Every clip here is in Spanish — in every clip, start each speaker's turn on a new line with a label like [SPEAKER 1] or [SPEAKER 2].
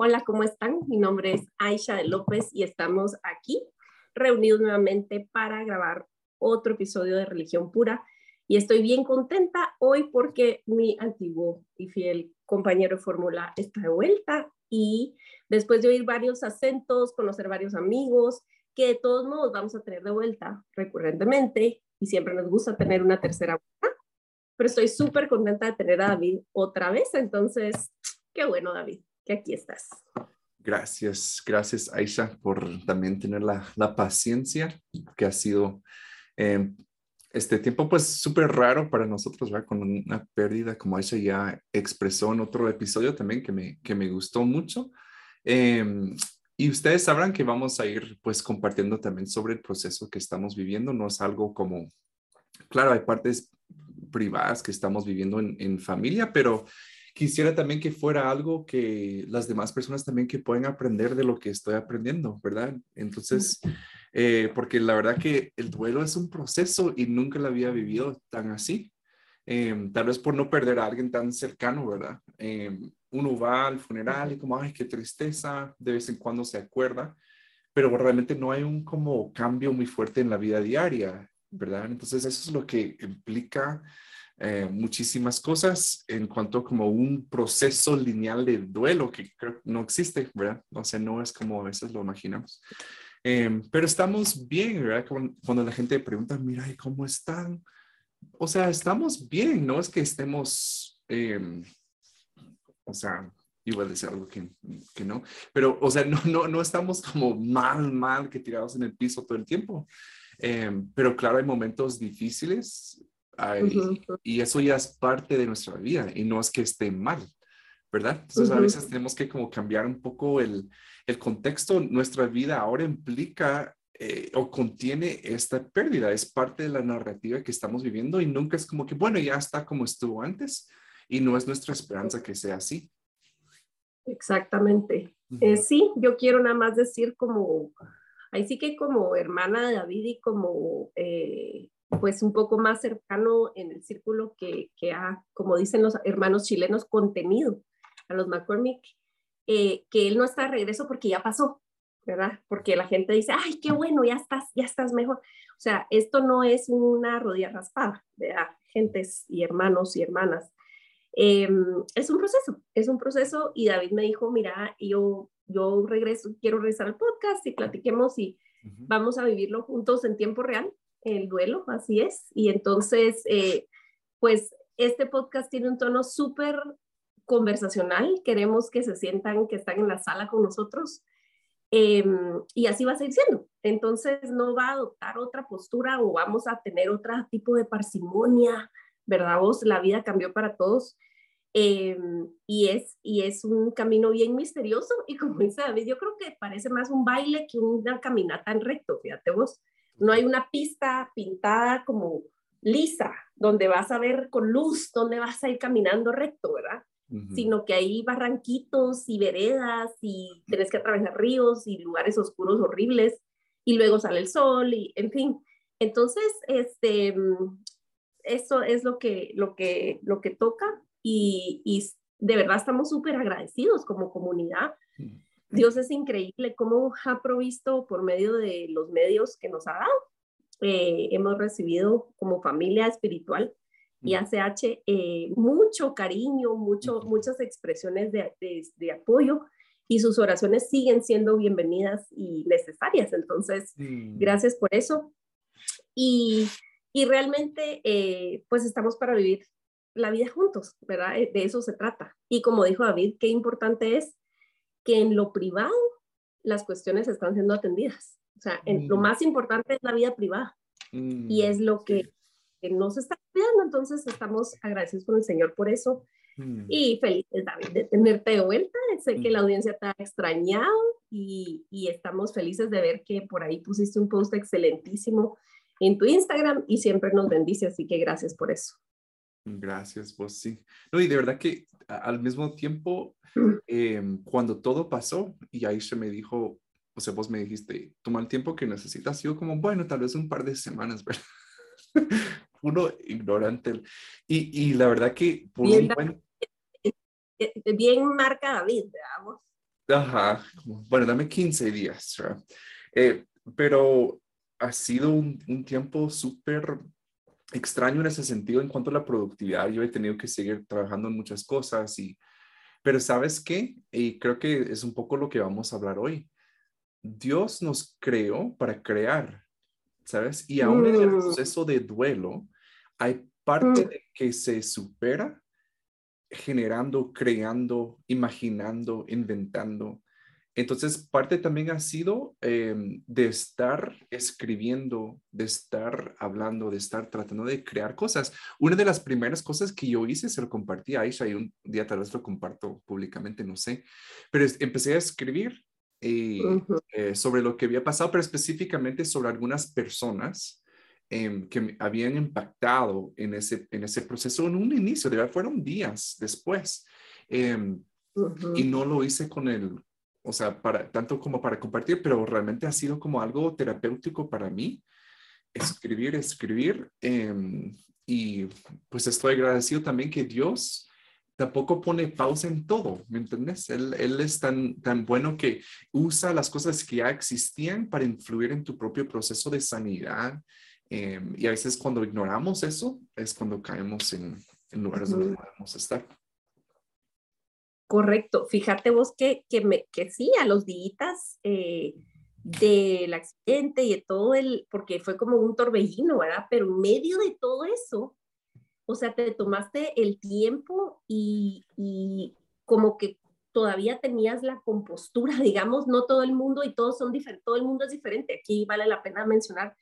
[SPEAKER 1] Hola, ¿cómo están? Mi nombre es Aisha de López y estamos aquí reunidos nuevamente para grabar otro episodio de Religión Pura. Y estoy bien contenta hoy porque mi antiguo y fiel compañero de fórmula está de vuelta y después de oír varios acentos, conocer varios amigos, que de todos modos vamos a tener de vuelta recurrentemente y siempre nos gusta tener una tercera vuelta, pero estoy súper contenta de tener a David otra vez, entonces, qué bueno David, que aquí estás.
[SPEAKER 2] Gracias, gracias Aisha por también tener la, la paciencia que ha sido eh, este tiempo pues súper raro para nosotros, ¿verdad? Con una pérdida como Aisha ya expresó en otro episodio también que me, que me gustó mucho. Em, y ustedes sabrán que vamos a ir pues compartiendo también sobre el proceso que estamos viviendo. No es algo como, claro, hay partes privadas que estamos viviendo en, en familia, pero quisiera también que fuera algo que las demás personas también que pueden aprender de lo que estoy aprendiendo, ¿verdad? Entonces, eh, porque la verdad que el duelo es un proceso y nunca lo había vivido tan así. Em, tal vez por no perder a alguien tan cercano, ¿verdad? Em, uno va al funeral y como, ay, qué tristeza, de vez en cuando se acuerda, pero realmente no hay un como cambio muy fuerte en la vida diaria, ¿verdad? Entonces eso es lo que implica eh, muchísimas cosas en cuanto como un proceso lineal de duelo que creo no existe, ¿verdad? O sea, no es como a veces lo imaginamos. Em, pero estamos bien, ¿verdad? Cuando, la gente pregunta, mira, ¿y cómo están? O sea, estamos bien, no es que estemos, em, o sea, iba a algo que, que, no, pero, o sea, no, no, no estamos como mal, mal, que tirados en el piso todo el tiempo. Em, pero claro, hay momentos difíciles y eso ya es parte de nuestra vida y no es que esté mal, ¿verdad? Entonces a veces tenemos que como cambiar un poco el, el contexto, nuestra vida ahora implica eh, o contiene esta pérdida, es parte de la narrativa que estamos viviendo y nunca es como que, bueno, ya está como estuvo antes y no es nuestra esperanza que sea así.
[SPEAKER 1] Exactamente. Eh, sí, yo quiero nada más decir como, ahí sí que como hermana de David y como eh, pues un poco más cercano en el círculo que, que ha, como dicen los hermanos chilenos, contenido a los McCormick, eh, que él no está de regreso porque ya pasó, ¿verdad? Porque la gente dice, ay, qué bueno, ya estás, ya estás mejor. O sea, esto no es una rodilla raspada, ¿verdad? Gentes y hermanos y hermanas. Em, es un proceso, es un proceso y David me dijo, mira, yo, yo regreso, quiero regresar al podcast y platiquemos y vamos a vivirlo juntos en tiempo real, el duelo, así es. Y entonces, eh, pues este podcast tiene un tono súper conversacional, queremos que se sientan que están en la sala con nosotros em, y así va a seguir siendo. Entonces no va a adoptar otra postura o vamos a tener otro tipo de parsimonia, ¿verdad? Vos, la vida cambió para todos em, y, es, y es un camino bien misterioso y como dice David, yo creo que parece más un baile que una caminata en recto, fíjate vos, no hay una pista pintada como lisa, donde vas a ver con luz, donde vas a ir caminando recto, ¿verdad? sino que hay barranquitos y veredas y tienes que atravesar ríos y lugares oscuros horribles y luego sale el sol y en fin. Entonces, este, eso es lo que, lo que, lo que toca y, y de verdad estamos súper agradecidos como comunidad. Dios es increíble cómo ha provisto por medio de los medios que nos ha dado. Eh, hemos recibido como familia espiritual y ACH eh, mucho cariño, mucho, muchas expresiones de, de, apoyo y sus oraciones siguen siendo bienvenidas y necesarias. Entonces, gracias por eso. Y, y realmente, eh, pues estamos para vivir la vida juntos, ¿verdad? Eh, de eso se trata. Y como dijo David, qué importante es que en lo privado las cuestiones están siendo atendidas. O sea, en, lo más importante es la vida privada. Y es lo que que no se está cuidando. Entonces estamos agradecidos con el Señor por eso mm. y felices, David, de tenerte de vuelta, sé que la audiencia te ha extrañado y, y, estamos felices de ver que por ahí pusiste un post excelentísimo en tu Instagram y siempre nos bendice, así que gracias por eso.
[SPEAKER 2] Gracias, vos sí. No, y de verdad que al mismo tiempo, em, cuando todo pasó y Aisha me dijo, o sea, vos me dijiste, toma el tiempo que necesitas, yo como, bueno, tal vez un par de semanas, ¿verdad? Uno ignorante. Y, y la verdad que por
[SPEAKER 1] bien, un bien marca David, veamos.
[SPEAKER 2] Ajá, bueno, dame 15 días, ¿verdad? Eh, pero ha sido un, un tiempo súper extraño en ese sentido en cuanto a la productividad. Yo he tenido que seguir trabajando en muchas cosas y, pero ¿sabes qué? Y creo que es un poco lo que vamos a hablar hoy. Dios nos creó para crear, ¿sabes? Y aún en el mm. proceso de duelo, hay parte mm. de que se supera generando, creando, imaginando, inventando. Entonces, parte también ha sido em, de estar escribiendo, de estar hablando, de estar tratando de crear cosas. Una de las primeras cosas que yo hice, se lo compartí a Aisha y un día tal vez lo comparto públicamente, no sé, pero empecé a escribir eh, eh, sobre lo que había pasado, pero específicamente sobre algunas personas em, que me habían impactado en ese, en ese proceso en un inicio, de verdad fueron días después. Em, y no lo hice con el, o sea, para, tanto como para compartir, pero realmente ha sido como algo terapéutico para mí, escribir, escribir. Em, y pues estoy agradecido también que Dios tampoco pone pausa en todo, ¿me entiendes? Él, él, es tan, tan bueno que usa las cosas que ya existían para influir en tu propio proceso de sanidad. Em, y a veces cuando ignoramos eso es cuando caemos en, en lugares donde no debemos estar.
[SPEAKER 1] Correcto. Fíjate vos que, que, me, que sí, a los días eh, del accidente y de todo el, porque fue como un torbellino, ¿verdad? Pero en medio de todo eso, o sea, te tomaste el tiempo y, y como que todavía tenías la compostura, digamos, no todo el mundo y todos son diferentes, todo el mundo es diferente. Aquí vale la pena mencionar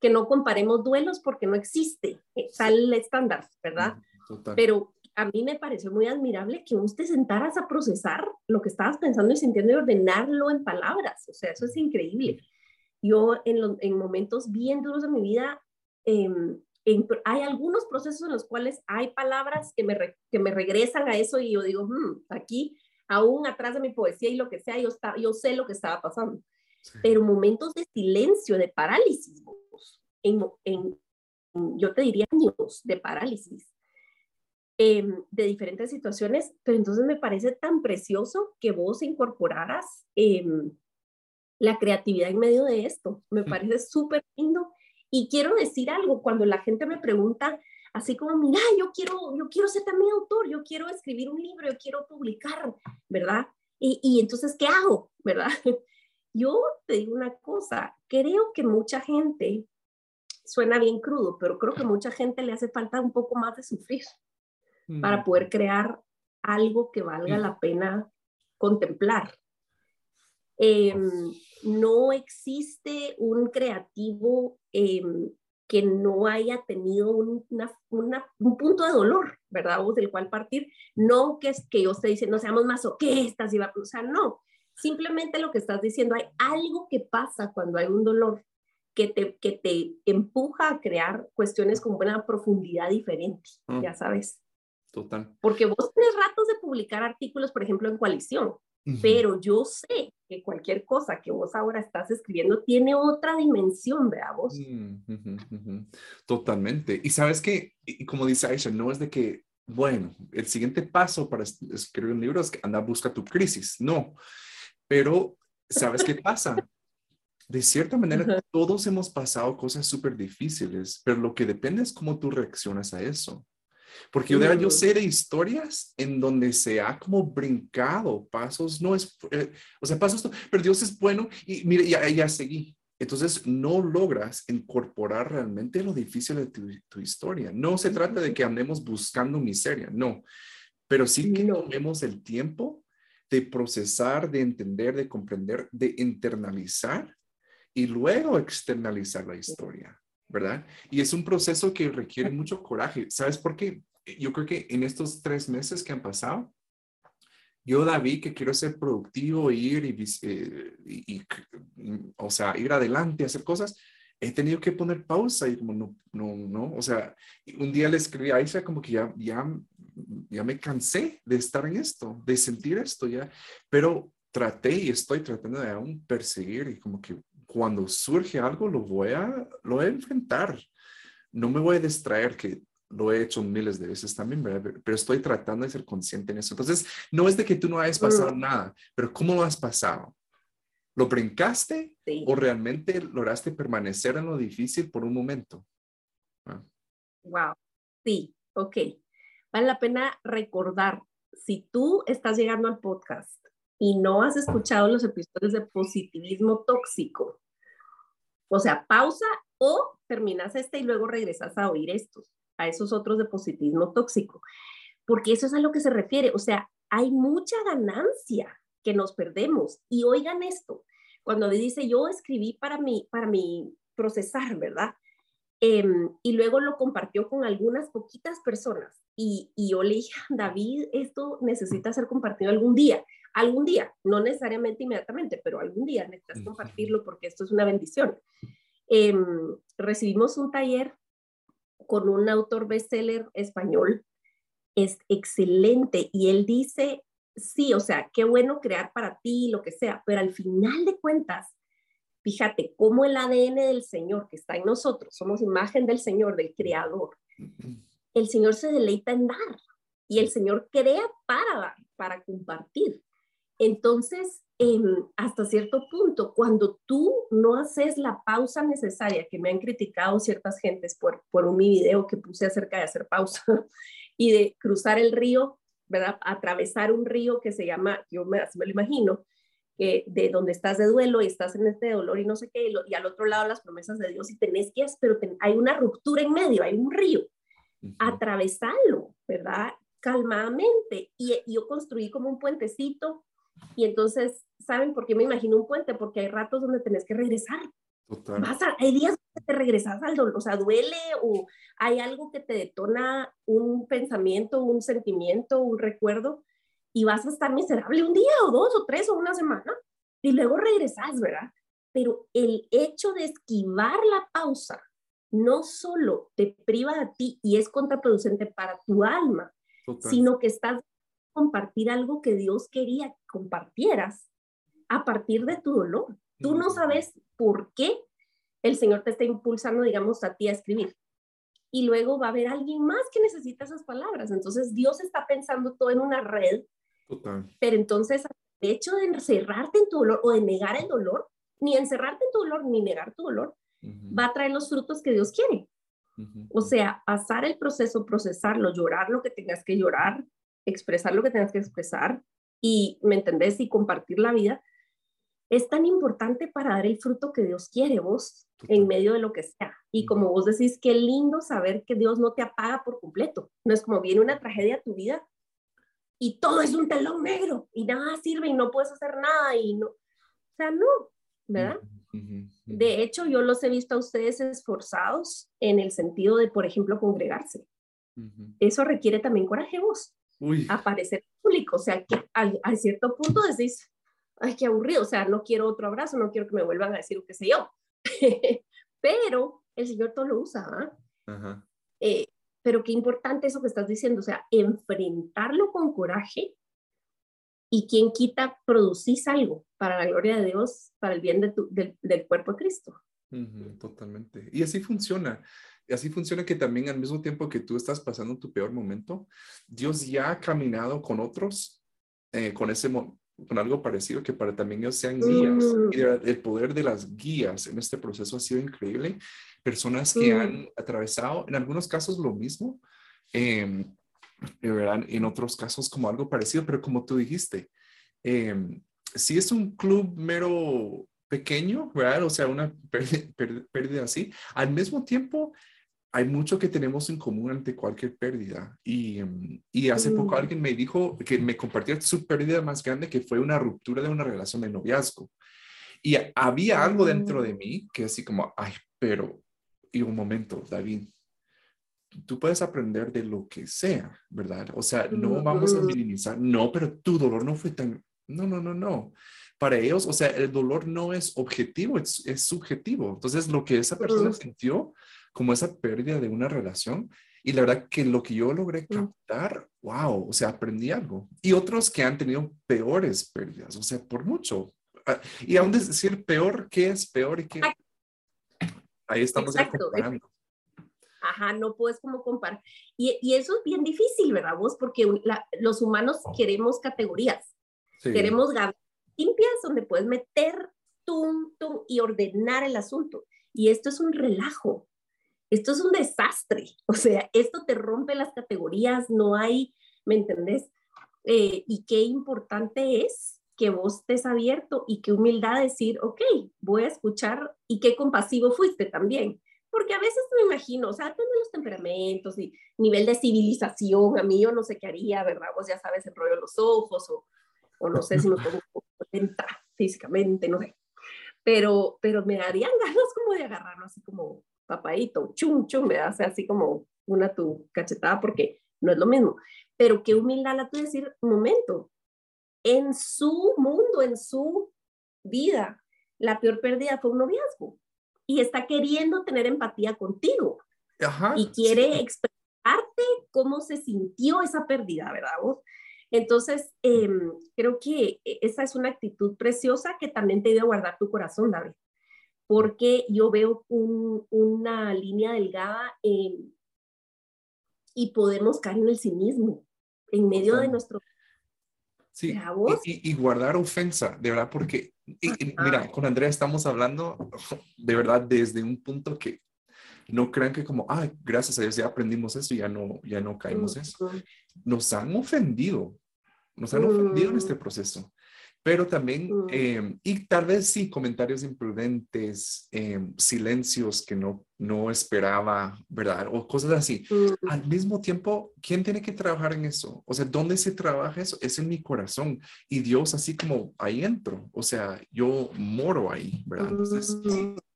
[SPEAKER 1] que no comparemos duelos porque no existe tal estándar, ¿verdad? Total. Pero a mí me pareció muy admirable que vos te sentaras a procesar lo que estabas pensando y sintiendo y ordenarlo en palabras. O sea, eso es increíble. Yo en, momentos bien duros de mi vida, em, hay algunos procesos en los cuales hay palabras que me, que me regresan a eso y yo digo, hmm, aquí, aún atrás de mi poesía y lo que sea, yo, está, yo sé lo que estaba pasando. Pero momentos de silencio, de parálisis, en, en, yo te diría años de parálisis Em, de diferentes situaciones, pero entonces me parece tan precioso que vos incorporaras em, la creatividad en medio de esto. Me parece súper lindo. Y quiero decir algo, cuando la gente me pregunta, así como, mira, yo quiero, yo quiero ser también autor, yo quiero escribir un libro, yo quiero publicar, ¿verdad? Y, y entonces, ¿qué hago? ¿Verdad? Yo te digo una cosa, creo que mucha gente, suena bien crudo, pero creo que mucha gente le hace falta un poco más de sufrir para poder crear algo que valga la pena contemplar. Em, no existe un creativo em, que no haya tenido un punto de dolor, ¿verdad? O del cual partir. No que, que yo esté diciendo, seamos masoquistas, y va, o sea, no. Simplemente lo que estás diciendo, hay algo que pasa cuando hay un dolor que te, que te empuja a crear cuestiones con buena profundidad diferente, mm. ya sabes.
[SPEAKER 2] Total.
[SPEAKER 1] Porque vos tenés ratos de publicar artículos, por ejemplo, en coalición, pero yo sé que cualquier cosa que vos ahora estás escribiendo tiene otra dimensión, ¿verdad vos?
[SPEAKER 2] Mm, Totalmente. Y sabes que, como dice Aisha, no es de que, bueno, el siguiente paso para escribir un libro es que anda, busca tu crisis. No. Pero, ¿sabes qué pasa? De cierta manera, todos hemos pasado cosas súper difíciles, pero lo que depende es cómo tú reaccionas a eso. Porque yo, yo sé de historias en donde se ha como brincado pasos, no es, eh, o sea, pasos, pero Dios es bueno y mire, ya, ya seguí. Entonces no logras incorporar realmente lo difícil de tu, historia. No se trata de que andemos buscando miseria, no, pero sí que tomemos el tiempo de procesar, de entender, de comprender, de internalizar y luego externalizar la historia. ¿verdad? Y es un proceso que requiere mucho coraje. ¿Sabes por qué? Yo creo que en estos tres meses que han pasado, yo, David, que quiero ser productivo, ir y, eh, y, o sea, ir adelante, hacer cosas, he tenido que poner pausa y como no, no, no, o sea, un día le escribí a Aisha como que ya, ya, ya me cansé de estar en esto, de sentir esto ya, pero traté y estoy tratando de aún perseguir y como que cuando surge algo lo voy a, lo voy a enfrentar. No me voy a distraer que lo he hecho miles de veces también, pero estoy tratando de ser consciente en eso. Entonces, no es de que tú no hayas pasado mm. nada, pero ¿cómo lo has pasado? ¿Lo brincaste o realmente lograste permanecer en lo difícil por un momento?
[SPEAKER 1] Wow, ah. sí, ok. Vale la pena recordar, si tú estás llegando al podcast y no has escuchado los episodios de positivismo tóxico, o sea, pausa o terminas este y luego regresas a oír estos, a esos otros de positivismo tóxico, porque eso es a lo que se refiere, o sea, hay mucha ganancia que nos perdemos. Y oigan esto, cuando dice, yo escribí para mi, para mi procesar, ¿verdad? Em, y luego lo compartió con algunas poquitas personas. Y, y yo le dije, David, esto necesita ser compartido algún día. Algún día, no necesariamente inmediatamente, pero algún día necesitas compartirlo porque esto es una bendición. Em, recibimos un taller con un autor bestseller español. Es excelente y él dice sí, o sea, qué bueno crear para ti, lo que sea, pero al final de cuentas, fíjate cómo el ADN del Señor que está en nosotros, somos imagen del Señor, del Creador, el Señor se deleita en dar y el Señor crea para dar, para compartir. Entonces, hasta cierto punto, cuando tú no haces la pausa necesaria, que me han criticado ciertas gentes por, por un mi video que puse acerca de hacer pausa y de cruzar el río ¿verdad? Atravesar un río que se llama, yo me, me lo imagino, que de donde estás de duelo y estás en este dolor y no sé qué, y, al otro lado las promesas de Dios y tenés que, pero hay una ruptura en medio, hay un río. Atravesarlo, ¿verdad? Calmadamente. Y, y yo construí como un puentecito y entonces, ¿saben por qué me imagino un puente? Porque hay ratos donde tenés que regresar. Total. hay días que te regresas al dolor, o sea, duele o hay algo que te detona un pensamiento, un sentimiento, un recuerdo y vas a estar miserable un día o dos o tres o una semana y luego regresas, ¿verdad? Pero el hecho de esquivar la pausa no solo te priva a ti y es contraproducente para tu alma, sino que estás compartir algo que Dios quería que compartieras a partir de tu dolor. Tú no sabes por qué el Señor te está impulsando, digamos, a ti a escribir. Y luego va a haber alguien más que necesita esas palabras. Entonces Dios está pensando todo en una red. Total. Pero entonces el hecho de encerrarte en tu dolor o de negar el dolor, ni encerrarte en tu dolor ni negar tu dolor, va a traer los frutos que Dios quiere. O sea, pasar el proceso, procesarlo, llorar lo que tengas que llorar, expresar lo que tengas que expresar y, ¿me entendés? Y compartir la vida, es tan importante para dar el fruto que Dios quiere vos en medio de lo que sea. Y como vos decís, qué lindo saber que Dios no te apaga por completo. No es como viene una tragedia a tu vida y todo es un telón negro y nada sirve y no puedes hacer nada y no. O sea, no, ¿verdad? De hecho, yo los he visto a ustedes esforzados en el sentido de, por ejemplo, congregarse. Eso requiere también coraje vos. Aparecer público. O sea, que a cierto punto decís, ay, qué aburrido, o sea, no quiero otro abrazo, no quiero que me vuelvan a decir qué sé yo. pero el Señor todo lo usa, ¿ah? eh, pero qué importante eso que estás diciendo, o sea, enfrentarlo con coraje y quien quita, producís algo para la gloria de Dios, para el bien de tu, del, cuerpo de Cristo.
[SPEAKER 2] totalmente. Y así funciona. Y así funciona que también al mismo tiempo que tú estás pasando tu peor momento, Dios ya ha caminado con otros, eh, con ese con algo parecido que para también ellos sean guías. Mm. Y el poder de las guías en este proceso ha sido increíble. Personas que mm. han atravesado, en algunos casos lo mismo, eh, en otros casos como algo parecido, pero como tú dijiste, eh, si es un club mero pequeño, ¿verdad? O sea, una pérdida así, al mismo tiempo hay mucho que tenemos en común ante cualquier pérdida. Y, em, y hace poco mm. alguien me dijo que me compartió su pérdida más grande, que fue una ruptura de una relación de noviazgo. Y había algo dentro de mm. mí que así como, ay, pero, y un momento, David, tú puedes aprender de lo que sea, ¿verdad? O sea, no vamos a minimizar, no, pero tu dolor no fue tan, no, no, no, no. Para ellos, o sea, el dolor no es objetivo, es, es subjetivo. Entonces, lo que esa persona sintió como esa pérdida de una relación, y la verdad que lo que yo logré captar, wow, o sea, aprendí algo. Y otros que han tenido peores pérdidas, o sea, por mucho. Ah, y aún decir peor, ¿qué es peor y qué? Ahí estamos comparando.
[SPEAKER 1] Ajá, no puedes como comparar. Y, y, eso es bien difícil, ¿verdad vos? Porque los humanos queremos categorías. Queremos limpias donde puedes meter tum, y ordenar el asunto. Y esto es un relajo. Esto es un desastre. O sea, esto te rompe las categorías, no hay, ¿me entendés? Eh, y qué importante es que vos estés abierto y qué humildad decir, ok, voy a escuchar y qué compasivo fuiste también porque a veces me imagino, o sea, depende de los temperamentos y nivel de civilización, a mí yo no sé qué haría, ¿verdad? Vos ya sabes, el rollo de los ojos o, o no sé si me pongo lenta físicamente, no sé. Pero, pero me darían ganas como de agarrarlo así como papadito, chum, chum, me hace así como una tu cachetada porque no es lo mismo. Pero qué humildad la tu decir, un momento, en su mundo, en su vida, la peor pérdida fue un noviazgo y está queriendo tener empatía contigo. y quiere expresarte cómo se sintió esa pérdida, ¿verdad? Vos? Entonces, em, creo que esa es una actitud preciosa que también te debe guardar tu corazón, David, porque yo veo una línea delgada y podemos caer en el cinismo en medio de nuestro
[SPEAKER 2] Sí, y, y, guardar ofensa, de verdad, porque, mira, con Andrea estamos hablando de verdad desde un punto que no crean que como, ah, gracias a Dios ya aprendimos eso y ya no, ya no caemos eso. Nos han ofendido, nos han ofendido en este proceso pero también, em, y tal vez sí, comentarios imprudentes, em, silencios que no, no esperaba, ¿verdad? O cosas así. Al mismo tiempo, ¿quién tiene que trabajar en eso? O sea, ¿dónde se trabaja eso? Es en mi corazón. Y Dios así como ahí entro, o sea, yo moro ahí, ¿verdad? Entonces,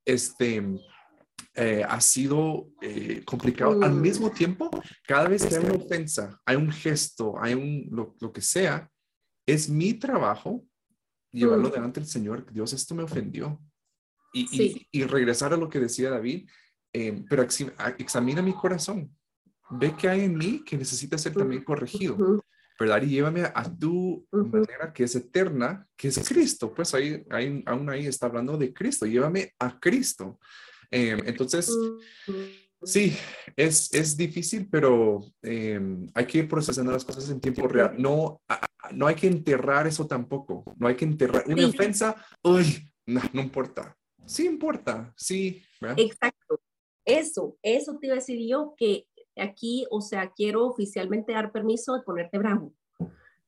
[SPEAKER 2] este... Eh, ha sido eh, complicado. Al mismo tiempo, cada vez que hay una ofensa, hay un gesto, hay un lo, lo que sea, es mi trabajo llevarlo delante del Señor, Dios, esto me ofendió. Y, y, regresar a lo que decía David, eh, pero examina mi corazón, ve que hay en mí que necesita ser también corregido, ¿verdad? Y llévame a, tu manera que es eterna, que es Cristo, pues ahí, ahí, aún ahí está hablando de Cristo, llévame a Cristo. Eh, entonces, sí, es, es difícil, pero eh, hay que ir procesando las cosas en tiempo real. No, no hay que enterrar eso tampoco. No hay que enterrar una ofensa. Uy, no, no importa. Sí importa, sí.
[SPEAKER 1] Exacto. Eso, eso te iba a decir yo que aquí, o sea, quiero oficialmente dar permiso de ponerte bravo.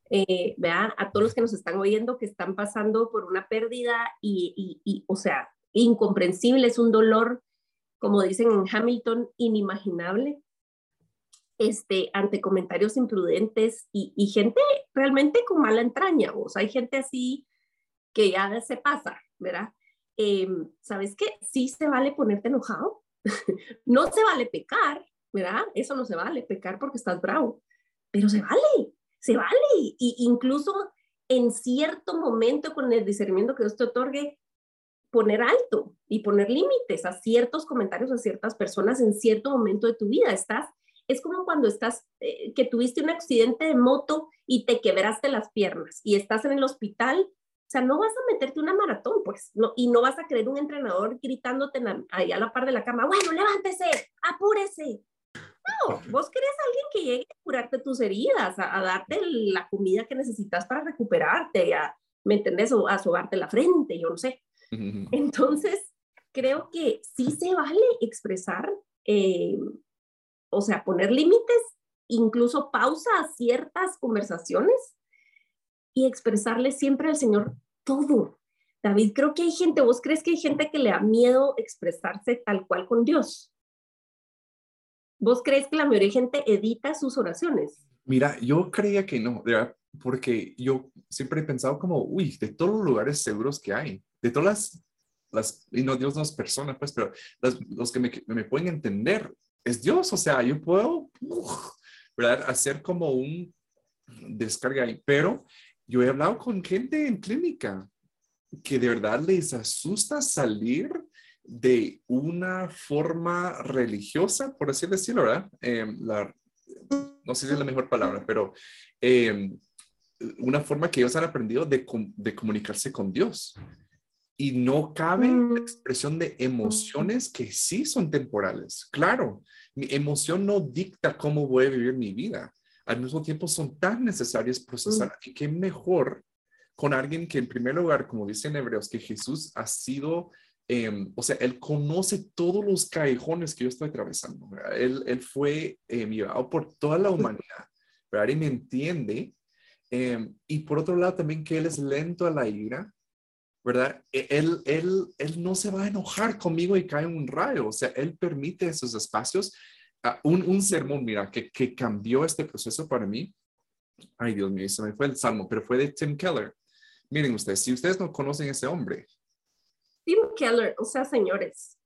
[SPEAKER 1] Eh, a todos los que nos están oyendo que están pasando por una pérdida y, y, y, o sea, incomprensible, es un dolor, como dicen en Hamilton, inimaginable este, ante comentarios imprudentes y, gente realmente con mala entraña, o sea, hay gente así que ya se pasa, ¿verdad? Em, ¿Sabes qué? Sí se vale ponerte enojado, no se vale pecar, ¿verdad? Eso no se vale, pecar porque estás bravo, pero se vale, se vale, y incluso en cierto momento con el discernimiento que Dios te otorgue, poner alto y poner límites a ciertos comentarios a ciertas personas en cierto momento de tu vida. Estás es como cuando estás, eh, que tuviste un accidente de moto y te quebraste las piernas y estás en el hospital, o sea, no vas a meterte una maratón, pues, no, y no vas a creer un entrenador gritándote ahí a la par de la cama, bueno, levántese, apúrese. No, vos querés a alguien que llegue a curarte tus heridas, a, darte la comida que necesitas para recuperarte, a, ¿me entendés? O a sobarte la frente, yo no sé. Entonces, creo que sí se vale expresar eh, o sea, poner límites, incluso pausa a ciertas conversaciones y expresarle siempre al Señor todo. David, creo que hay gente, ¿vos crees que hay gente que le da miedo expresarse tal cual con Dios? ¿Vos crees que la mayoría de gente edita sus oraciones?
[SPEAKER 2] Mira, yo creía que no, porque yo siempre he pensado como, uy, de todos los lugares seguros que hay, de todas las, las y no Dios no es persona, pues, pero los que me, me pueden entender, es Dios, o sea, yo puedo, ¿verdad? Hacer como un descarga ahí, pero yo he hablado con gente en clínica que de verdad les asusta salir de una forma religiosa, por así decirlo, ¿verdad? Em, la, no sé si es la mejor palabra, pero em, una forma que ellos han aprendido de, de comunicarse con Dios. Y no cabe la mm. expresión de emociones que sí son temporales. Claro, mi emoción no dicta cómo voy a vivir mi vida. Al mismo tiempo son tan necesarias procesar. Mm. Y qué mejor con alguien que en primer lugar, como dicen Hebreos, que Jesús ha sido, em, o sea, Él conoce todos los callejones que yo estoy atravesando. Él, él, fue eh, llevado por toda la humanidad, ¿verdad? Y me entiende. Em, y por otro lado también que Él es lento a la ira, ¿verdad? E, él, él, él no se va a enojar conmigo y cae un rayo, o sea, Él permite esos espacios. Ah, un, un sermón, mira, que, que cambió este proceso para mí. Ay, Dios mío, se me fue el salmo, pero fue de Tim Keller. Miren ustedes, si ustedes no conocen a ese hombre.
[SPEAKER 1] Tim Keller, o sea, señores,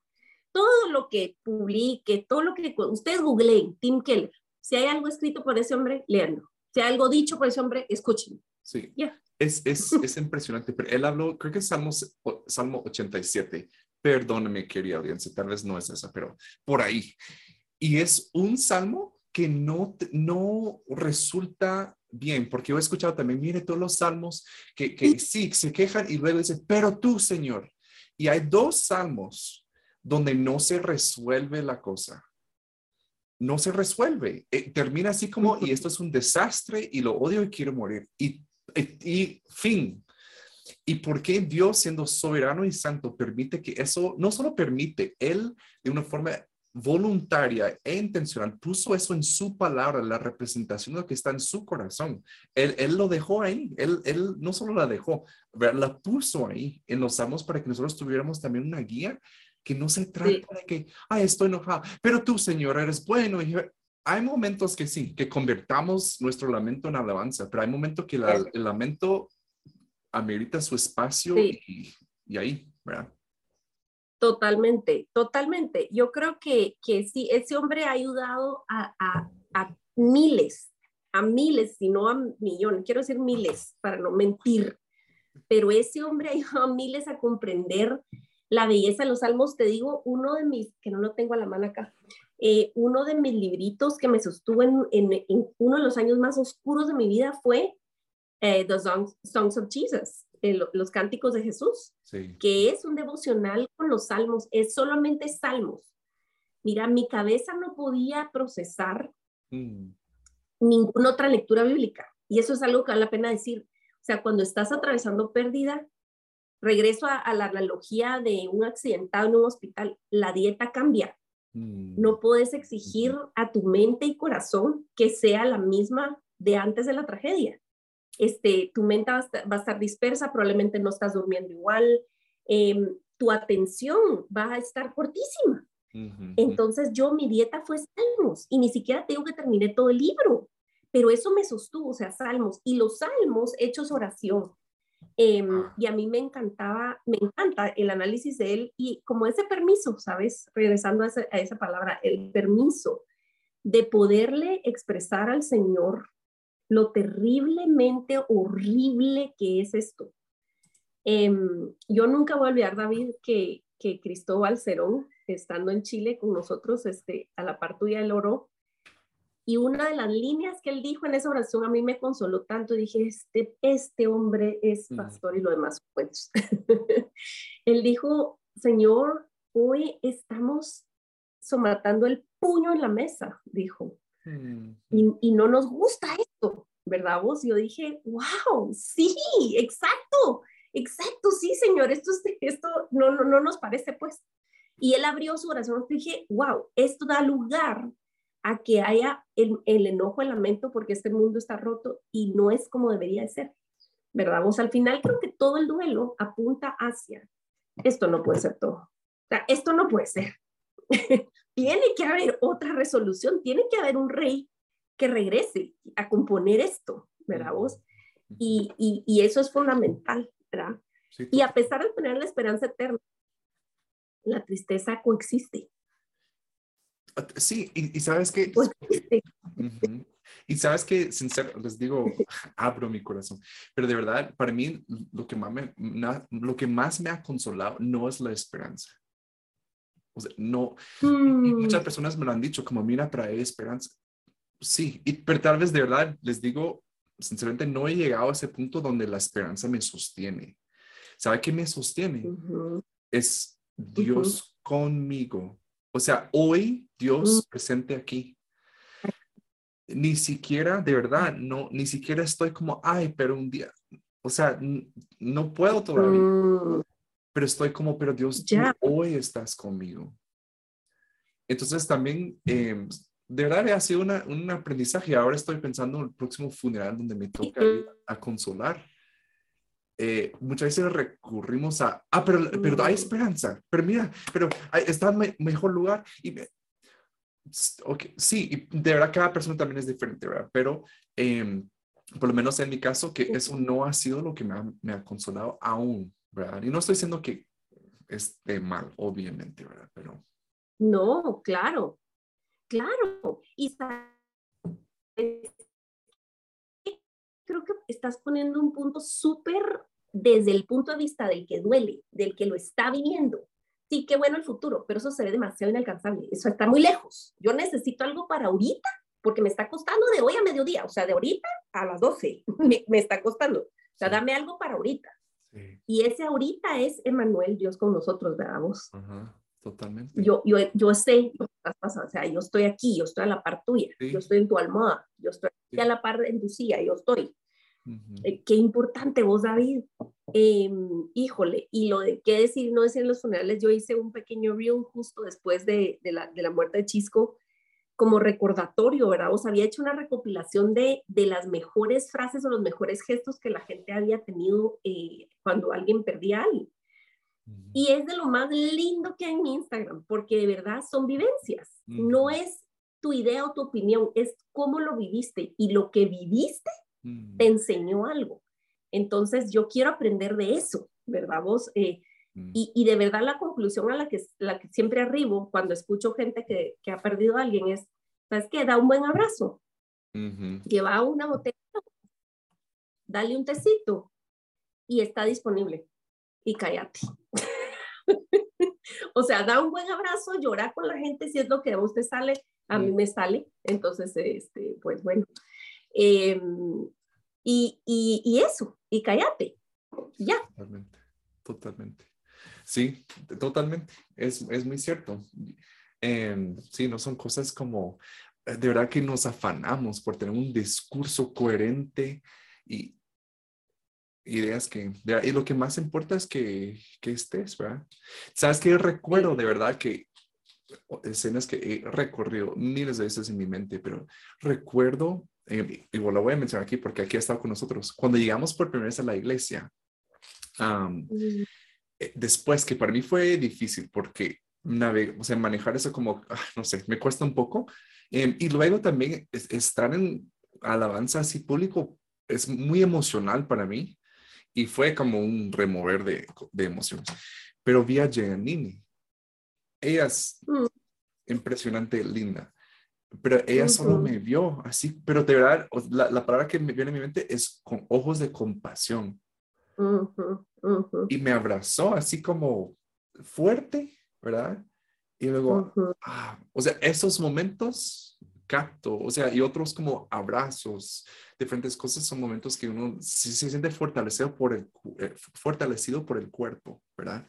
[SPEAKER 1] todo lo que publique, todo lo que ustedes googleen, Tim Keller, si hay algo escrito por ese hombre, léanlo. Si hay algo dicho por ese hombre, escuchen.
[SPEAKER 2] Sí. Yeah. Es, es, es, impresionante, pero él habló, creo que es Salmo, Salmo 87. Perdóneme, querida audiencia, tal vez no es esa, pero por ahí. Y es un salmo que no, no resulta bien, porque yo he escuchado también, mire todos los salmos que, que sí, se quejan y luego dicen, pero tú, Señor. Y hay dos salmos donde no se resuelve la cosa. No se resuelve. Eh, termina así como, y esto es un desastre y lo odio y quiero morir. Y y fin. ¿Y por qué Dios, siendo soberano y santo, permite que eso, no solo permite, Él de una forma voluntaria e intencional puso eso en su palabra, la representación de lo que está en su corazón. Él, él lo dejó ahí, él, él no solo la dejó, la puso ahí en los salmos para que nosotros tuviéramos también una guía que no se trata de que, ah, estoy enojado, pero tú, Señor, eres bueno. Y hay momentos que sí, que convertamos nuestro lamento en alabanza, pero hay momentos que el lamento amerita su espacio y, ahí, ¿verdad?
[SPEAKER 1] Totalmente, totalmente. Yo creo que, que sí, ese hombre ha ayudado a, a, a miles, a miles, si no a millones, quiero decir miles para no mentir, pero ese hombre ha ayudado a miles a comprender la belleza de los salmos. Te digo, uno de mis, que no lo tengo a la mano acá, eh, uno de mis libritos que me sostuvo en, uno de los años más oscuros de mi vida fue eh, The Songs, of Jesus, eh, los cánticos de Jesús, que es un devocional con los salmos, es solamente salmos. Mira, mi cabeza no podía procesar mm. ninguna otra lectura bíblica. Y eso es algo que vale la pena decir. O sea, cuando estás atravesando pérdida, regreso a, a la analogía de un accidentado en un hospital, la dieta cambia Mm. No puedes exigir a tu mente y corazón que sea la misma de antes de la tragedia. Este, tu mente va a, estar, dispersa, probablemente no estás durmiendo igual, em, tu atención va a estar cortísima. Entonces yo, mi dieta fue salmos y ni siquiera tengo que terminar todo el libro, pero eso me sostuvo, o sea, salmos y los salmos hechos oración. Em, ah. y a mí me encantaba, me encanta el análisis de él y como ese permiso, ¿sabes? Regresando a, esa palabra, el permiso de poderle expresar al Señor lo terriblemente horrible que es esto. Em, yo nunca voy a olvidar, David, que, que Cristóbal Cerón, estando en Chile con nosotros, este, a la par tuya, el oro, y una de las líneas que él dijo en esa oración a mí me consoló tanto. Dije, este, este hombre es pastor y lo demás pues. él dijo, Señor, hoy estamos somatando el puño en la mesa, dijo. Mm. Y, y, no nos gusta esto, ¿verdad vos? Yo dije, wow, sí, exacto, exacto, sí, Señor, esto, esto no, no, no nos parece pues. Y él abrió su oración y dije, wow, esto da lugar a que haya el, enojo, el lamento, porque este mundo está roto y no es como debería de ser, ¿verdad? Vos al final creo que todo el duelo apunta hacia, esto no puede ser todo, o sea, esto no puede ser. tiene que haber otra resolución, tiene que haber un rey que regrese a componer esto, ¿verdad vos? Y, y, eso es fundamental, ¿verdad? y a pesar de tener la esperanza eterna, la tristeza coexiste.
[SPEAKER 2] Sí, y, sabes que...
[SPEAKER 1] Pues,
[SPEAKER 2] Y sabes que, sincero, les digo, abro mi corazón, pero de verdad, para mí, lo que más me, lo que más me ha consolado no es la esperanza. O sea, no, muchas mm. personas me lo han dicho, como mira, trae esperanza. Sí, y, pero tal vez de verdad les digo, sinceramente, no he llegado a ese punto donde la esperanza me sostiene. ¿Sabe qué me sostiene? Es Dios conmigo. O sea, hoy Dios mm. presente aquí. Ni siquiera, de verdad, no, ni siquiera estoy como, ay, pero un día, o sea, no puedo todavía. Mm. Pero estoy como, pero Dios, hoy estás conmigo. Entonces también, em, de verdad, ha sido un aprendizaje. Ahora estoy pensando en el próximo funeral donde me toca ir a consolar. Eh, muchas veces recurrimos a, ah, pero, pero hay esperanza, pero mira, pero está en mejor lugar. Y, okay, sí, y de verdad cada persona también es diferente, ¿verdad? Pero em, por lo menos en mi caso, que eso no ha sido lo que me ha, me ha consolado aún, ¿verdad? Y no estoy diciendo que esté mal, obviamente, ¿verdad? Pero...
[SPEAKER 1] No, claro, claro. Y creo que estás poniendo un punto súper desde el punto de vista del que duele, del que lo está viviendo. Sí, qué bueno el futuro, pero eso se ve demasiado inalcanzable. Eso está muy lejos. Yo necesito algo para ahorita, porque me está costando de hoy a mediodía, o sea, de ahorita a las 12, me, está costando. O sea, dame algo para ahorita. Y ese ahorita es Emanuel, Dios con nosotros, ¿verdad vos?
[SPEAKER 2] totalmente.
[SPEAKER 1] Yo, yo, yo sé o sea, yo estoy aquí, yo estoy a la par tuya, yo estoy en tu almohada, yo estoy aquí a la par en tu silla, yo estoy. Eh, qué importante vos, David. Em, híjole, y lo de qué decir, no decir en los funerales, yo hice un pequeño reel justo después de, de, la, de la muerte de Chisco como recordatorio, ¿verdad? Vos había hecho una recopilación de, de las mejores frases o los mejores gestos que la gente había tenido eh, cuando alguien perdía a alguien. Y es de lo más lindo que hay en mi Instagram, porque de verdad son vivencias. No es tu idea o tu opinión, es cómo lo viviste y lo que viviste Mm. te enseñó algo. Entonces yo quiero aprender de eso, ¿verdad vos? Eh, mm. y, de verdad la conclusión a la que, la que siempre arribo cuando escucho gente que, que ha perdido a alguien es, ¿sabes qué? Da un buen abrazo. Lleva una botella, dale un tecito y está disponible. Y cállate. o sea, da un buen abrazo, llora con la gente si es lo que a usted sale, a mí mm. me sale. Entonces, este, pues bueno, Em, y, y, eso, y cállate, ya.
[SPEAKER 2] Totalmente, totalmente. Sí, totalmente, es, es muy cierto. Eh, sí, no son cosas como, eh, de verdad que nos afanamos por tener un discurso coherente y ideas que, y lo que más importa es que, que estés, ¿verdad? Sabes que recuerdo de verdad que escenas que he recorrido miles de veces en mi mente, pero recuerdo y, lo voy a mencionar aquí porque aquí ha estado con nosotros, cuando llegamos por primera vez a la iglesia, eh, después que para mí fue difícil porque o sea, manejar eso como, ah, no sé, me cuesta un poco. Em, y luego también estar en alabanza así público es muy emocional para mí y fue como un remover de, de emociones. Pero vi a Giannini. Ella es mm. impresionante, linda pero ella solo me vio así, pero de verdad, la, la, palabra que me viene a mi mente es con ojos de compasión. Y me abrazó así como fuerte, ¿verdad? Y luego, ah, o sea, esos momentos capto, o sea, y otros como abrazos, diferentes cosas son momentos que uno se, se siente fortalecido por el, eh, fortalecido por el cuerpo, ¿verdad?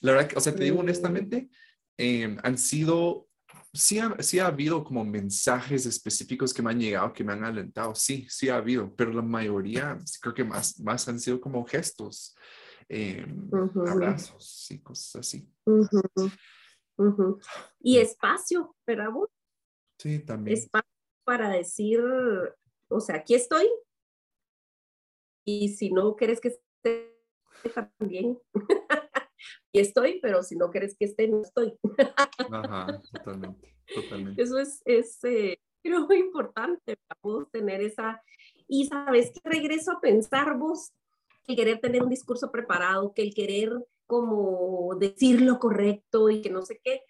[SPEAKER 2] La verdad, que, o sea, te digo honestamente, eh, han sido sí ha, sí ha habido como mensajes específicos que me han llegado, que me han alentado, sí, sí ha habido, pero la mayoría creo que más, más han sido como gestos, eh, abrazos y cosas así.
[SPEAKER 1] Y espacio, ¿verdad?
[SPEAKER 2] Sí, también.
[SPEAKER 1] Espacio para decir, o sea, aquí estoy. Y si no quieres que esté también. estoy, pero si no quieres que esté, no estoy.
[SPEAKER 2] Ajá, totalmente, totalmente.
[SPEAKER 1] Eso es, es eh, creo, muy importante para tener esa, y sabes que regreso a pensar vos, el querer tener un discurso preparado, que el querer como decir lo correcto y que no sé qué,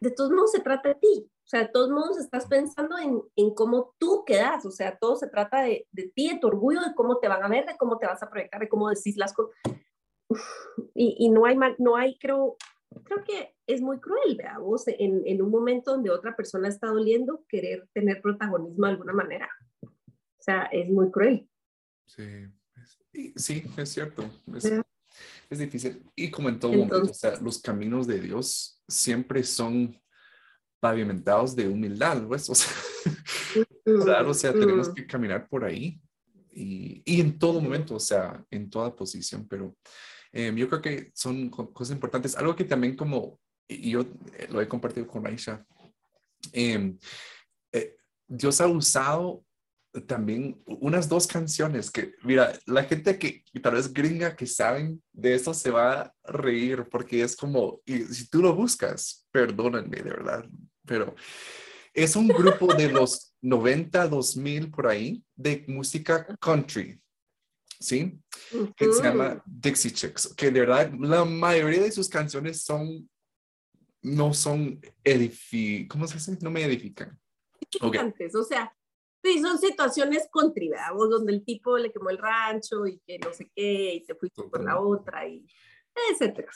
[SPEAKER 1] de todos modos se trata de ti, O sea, de todos modos estás pensando en, en cómo tú quedas, o sea, todo se trata de, de, ti, de tu orgullo, de cómo te van a ver, de cómo te vas a proyectar, de cómo decís las cosas. Y, y, no hay, no hay, creo, creo que es muy cruel, veamos, en, en un momento donde otra persona está doliendo, querer tener protagonismo de alguna manera. O sea, es muy cruel.
[SPEAKER 2] Sí, sí, es cierto. Es, es difícil. Y como en todo momento, o sea, los caminos de Dios siempre son pavimentados de humildad, pues, o sea, claro, o sea, tenemos que caminar por ahí y, y, en todo momento, o sea, en toda posición, pero eh, yo creo que son cosas importantes. Algo que también como, yo eh, lo he compartido con Aisha, eh, eh, Dios ha usado también unas dos canciones que, mira, la gente que tal vez gringa que saben de eso se va a reír porque es como, y si tú lo buscas, perdónenme de verdad, pero es un grupo de los 90, 2000 por ahí de música country, ¿sí? Que se llama Dixie Chicks, que de verdad la mayoría de sus canciones son, no son edifi, ¿cómo se dice? No me edifican.
[SPEAKER 1] Okay. O sea, Sí, son situaciones contribuables, donde el tipo le quemó el rancho y que no sé qué, y te fuiste por la otra, y etcétera.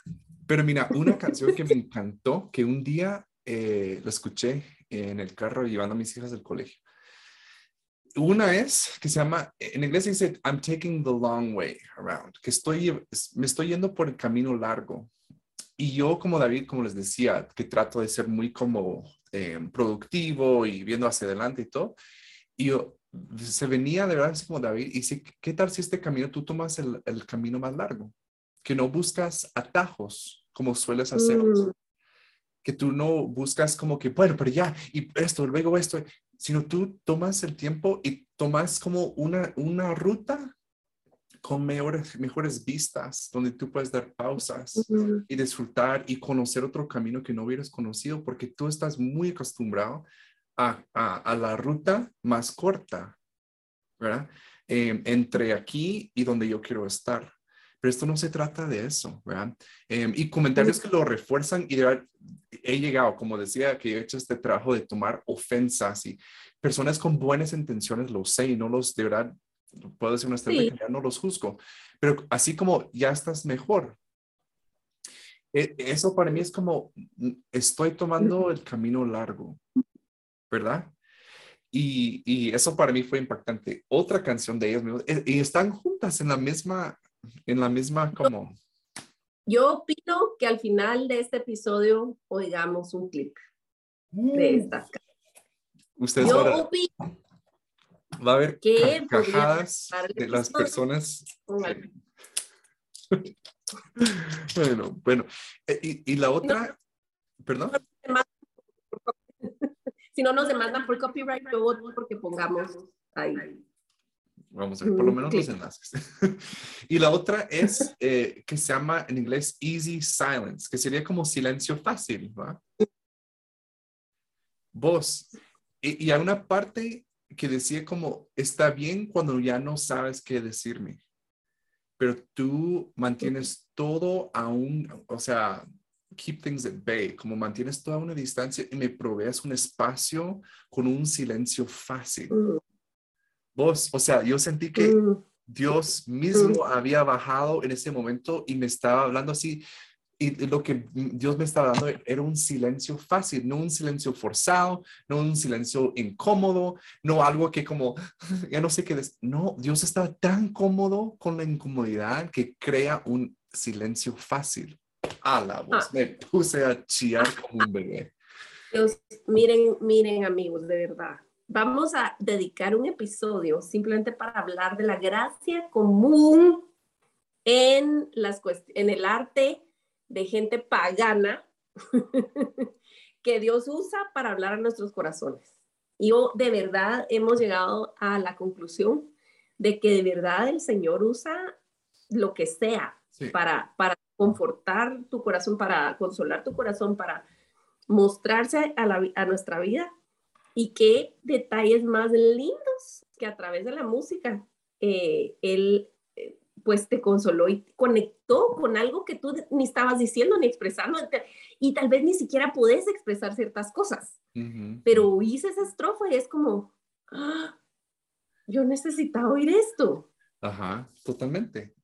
[SPEAKER 2] Pero mira, una canción que me encantó, que un día eh, lo escuché en el carro llevando a mis hijas del colegio. Una es que se llama, en inglés dice, I'm taking the long way around, que estoy, me estoy yendo por el camino largo. Y yo, como David, como les decía, que trato de ser muy como eh, productivo y viendo hacia adelante y todo, y yo, se venía de verdad así como David, y dice, ¿qué tal si este camino tú tomas el, el camino más largo? Que no buscas atajos como sueles hacer. Mm. Que tú no buscas como que, bueno, pero ya, y esto, luego esto, sino tú tomas el tiempo y tomas como una, una ruta con mejores, mejores vistas, donde tú puedes dar pausas y disfrutar y conocer otro camino que no hubieras conocido, porque tú estás muy acostumbrado a, a, la ruta más corta, ¿verdad? Eh, entre aquí y donde yo quiero estar. Pero esto no se trata de eso, ¿verdad? Eh, y comentarios que lo refuerzan y de verdad he llegado, como decía, que he hecho este trabajo de tomar ofensas y personas con buenas intenciones lo sé y no los, de verdad, puedo decir una sí. no los juzgo, pero así como ya estás mejor, e, eso para mí es como estoy tomando el camino largo. ¿verdad? Y, y, eso para mí fue impactante. Otra canción de ellos, eh, y están juntas en la misma, en la misma como...
[SPEAKER 1] Yo opino que al final de este episodio oigamos un clip de mm. estas
[SPEAKER 2] Ustedes Yo ahora, opino va a haber carcajadas de las personas. bueno, bueno. Eh, y, y la otra, no, perdón
[SPEAKER 1] si no nos demandan por copyright, yo porque pongamos ahí.
[SPEAKER 2] Vamos a ver, por lo menos los enlaces. y la otra es eh, que se llama en inglés Easy Silence, que sería como silencio fácil, ¿va? Voz. Y, y hay una parte que decía como, está bien cuando ya no sabes qué decirme, pero tú mantienes todo aún, o sea, keep things at bay, como mantienes toda una distancia y me provees un espacio con un silencio fácil. Mm. Vos, o sea, yo sentí que mm. Dios mismo había bajado en ese momento y me estaba hablando así. Y lo que Dios me estaba dando era un silencio fácil, no un silencio forzado, no un silencio incómodo, no algo que como, ya no sé qué, no, Dios está tan cómodo con la incomodidad que crea un silencio fácil a la voz. Ah. Me puse a chillar como un bebé.
[SPEAKER 1] Dios, miren, miren amigos, de verdad. Vamos a dedicar un episodio simplemente para hablar de la gracia común en, las en el arte de gente pagana que Dios usa para hablar a nuestros corazones. Yo de verdad hemos llegado a la conclusión de que de verdad el Señor usa lo que sea para, para confortar tu corazón, para consolar tu corazón, para mostrarse a, la, a nuestra vida. Y qué detalles más lindos que a través de la música eh, Él eh, pues te consoló y conectó con algo que tú ni estabas diciendo ni expresando y tal vez ni siquiera podés expresar ciertas cosas. Pero oís esa estrofa y es como, ¡Ah! yo necesitaba oír esto.
[SPEAKER 2] Ajá, totalmente.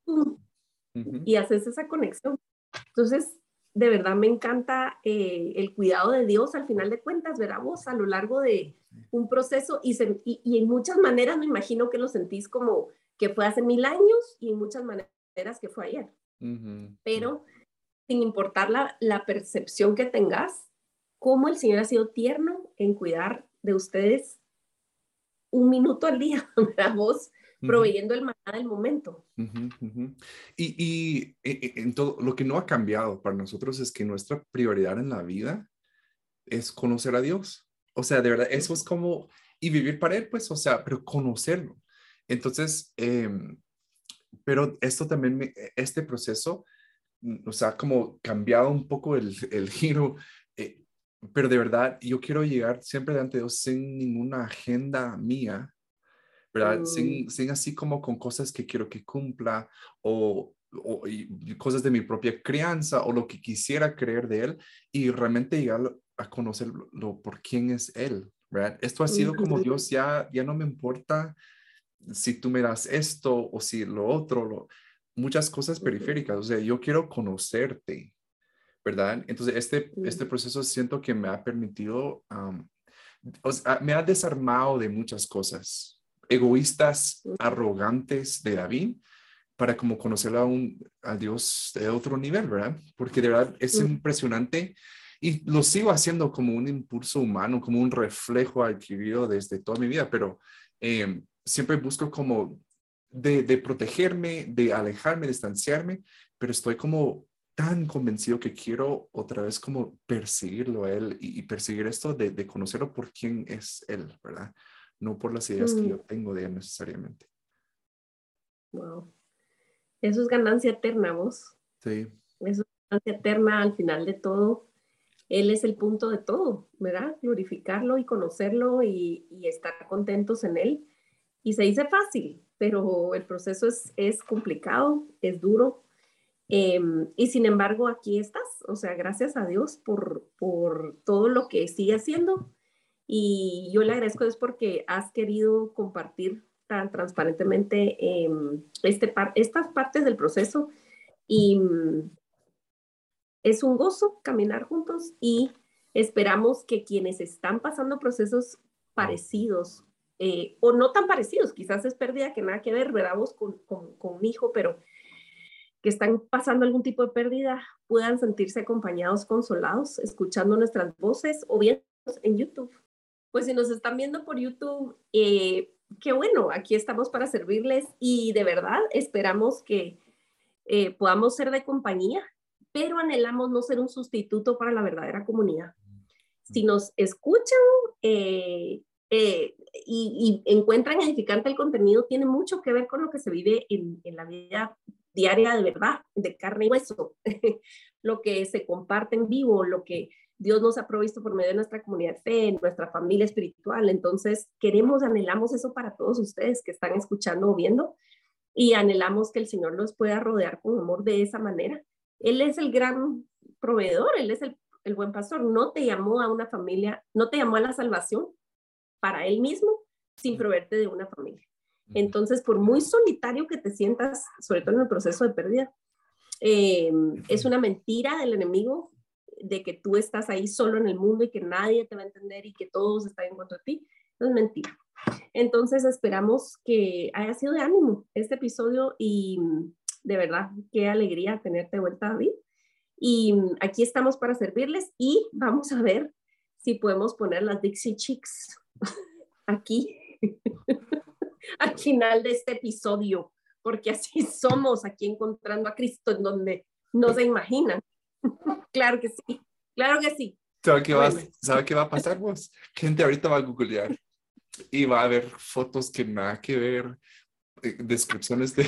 [SPEAKER 1] Y haces esa conexión. Entonces, de verdad me encanta eh, el cuidado de Dios al final de cuentas, verá vos a lo largo de un proceso y, y, en muchas maneras me imagino que lo sentís como que fue hace mil años y en muchas maneras que fue ayer. Pero sin importar la, la, percepción que tengas, cómo el Señor ha sido tierno en cuidar de ustedes un minuto al día, ¿verdad? Vos proveyendo el maná del momento.
[SPEAKER 2] Y, y, e, e, en todo, lo que no ha cambiado para nosotros es que nuestra prioridad en la vida es conocer a Dios. O sea, de verdad, eso es como, y vivir para Él, pues, o sea, pero conocerlo. Entonces, em, pero esto también, me, este proceso, mm, o sea, como cambiado un poco el, el giro, eh, pero de verdad, yo quiero llegar siempre delante de Dios sin ninguna agenda mía, ¿verdad? Mm. Sin, sin, así como con cosas que quiero que cumpla o, o cosas de mi propia crianza o lo que quisiera creer de Él y realmente llegar a conocerlo por quién es Él, ¿verdad? Esto ha sido como Dios, ya, ya no me importa si tú me das esto o si lo otro, lo, muchas cosas periféricas, o sea, yo quiero conocerte, ¿verdad? Entonces, este, este proceso siento que me ha permitido, o sea, me ha desarmado de muchas cosas, egoístas, arrogantes de David, para como conocer a, un, a Dios de otro nivel, ¿verdad? Porque de verdad es impresionante y lo sigo haciendo como un impulso humano, como un reflejo adquirido desde toda mi vida, pero eh, siempre busco como de, de, protegerme, de alejarme, distanciarme, pero estoy como tan convencido que quiero otra vez como perseguirlo a él y, perseguir esto de, de, conocerlo por quién es él, ¿verdad? No por las ideas que yo mm. tengo de él necesariamente.
[SPEAKER 1] Wow. Eso es ganancia eterna, vos.
[SPEAKER 2] Sí.
[SPEAKER 1] Eso es ganancia eterna al final de todo. Él es el punto de todo, ¿verdad? Glorificarlo y conocerlo y, y estar contentos en Él. Y se dice fácil, pero el proceso es, es complicado, es duro. Em, y sin embargo, aquí estás. O sea, gracias a Dios por, por todo lo que sigue haciendo. Y yo le agradezco es porque has querido compartir tan transparentemente em, este estas partes del proceso. Y mm, es un gozo caminar juntos y esperamos que quienes están pasando procesos parecidos eh, o no tan parecidos, quizás es pérdida que nada que ver, ¿verdad? Vos con, con, con un hijo, pero que están pasando algún tipo de pérdida, puedan sentirse acompañados, consolados, escuchando nuestras voces o bien en YouTube. Pues si nos están viendo por YouTube, eh, qué bueno, aquí estamos para servirles y de verdad esperamos que eh, podamos ser de compañía, pero anhelamos no ser un sustituto para la verdadera comunidad. Si nos escuchan, eh, eh, y, encuentran edificante el contenido, tiene mucho que ver con lo que se vive en, la vida diaria de verdad, de carne y hueso, lo que se comparte en vivo, lo que Dios nos ha provisto por medio de nuestra comunidad de fe, nuestra familia espiritual. Entonces, queremos, anhelamos eso para todos ustedes que están escuchando o viendo y anhelamos que el Señor nos pueda rodear con amor de esa manera. Él es el gran proveedor, Él es el, el buen pastor. No te llamó a una familia, no te llamó a la salvación para él mismo sin proveerte de una familia. Entonces, por muy solitario que te sientas, sobre todo en el proceso de pérdida, em, es una mentira del enemigo de que tú estás ahí solo en el mundo y que nadie te va a entender y que todos están en contra de ti. Es mentira. Entonces, esperamos que haya sido de ánimo este episodio y de verdad, qué alegría tenerte de vuelta, David. Y aquí estamos para servirles y vamos a ver si podemos poner las Dixie Chicks aquí al final de este episodio, porque así somos aquí encontrando a Cristo en donde no se imaginan. Claro que sí, claro que sí.
[SPEAKER 2] ¿Sabe qué, va, ¿Sabe qué va a pasar vos? Gente ahorita va a googlear y va a ver fotos que nada que ver, eh, descripciones de...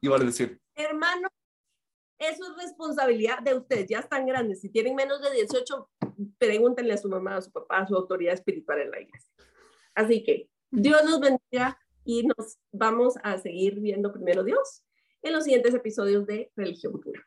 [SPEAKER 2] y van a decir...
[SPEAKER 1] Hermano, eso es responsabilidad de ustedes, ya están grandes. Si tienen menos de 18, pregúntenle a su mamá, a su papá, a su autoridad espiritual en la iglesia. Así que Dios nos bendiga y nos vamos a seguir viendo primero Dios en los siguientes episodios de Religión Pura.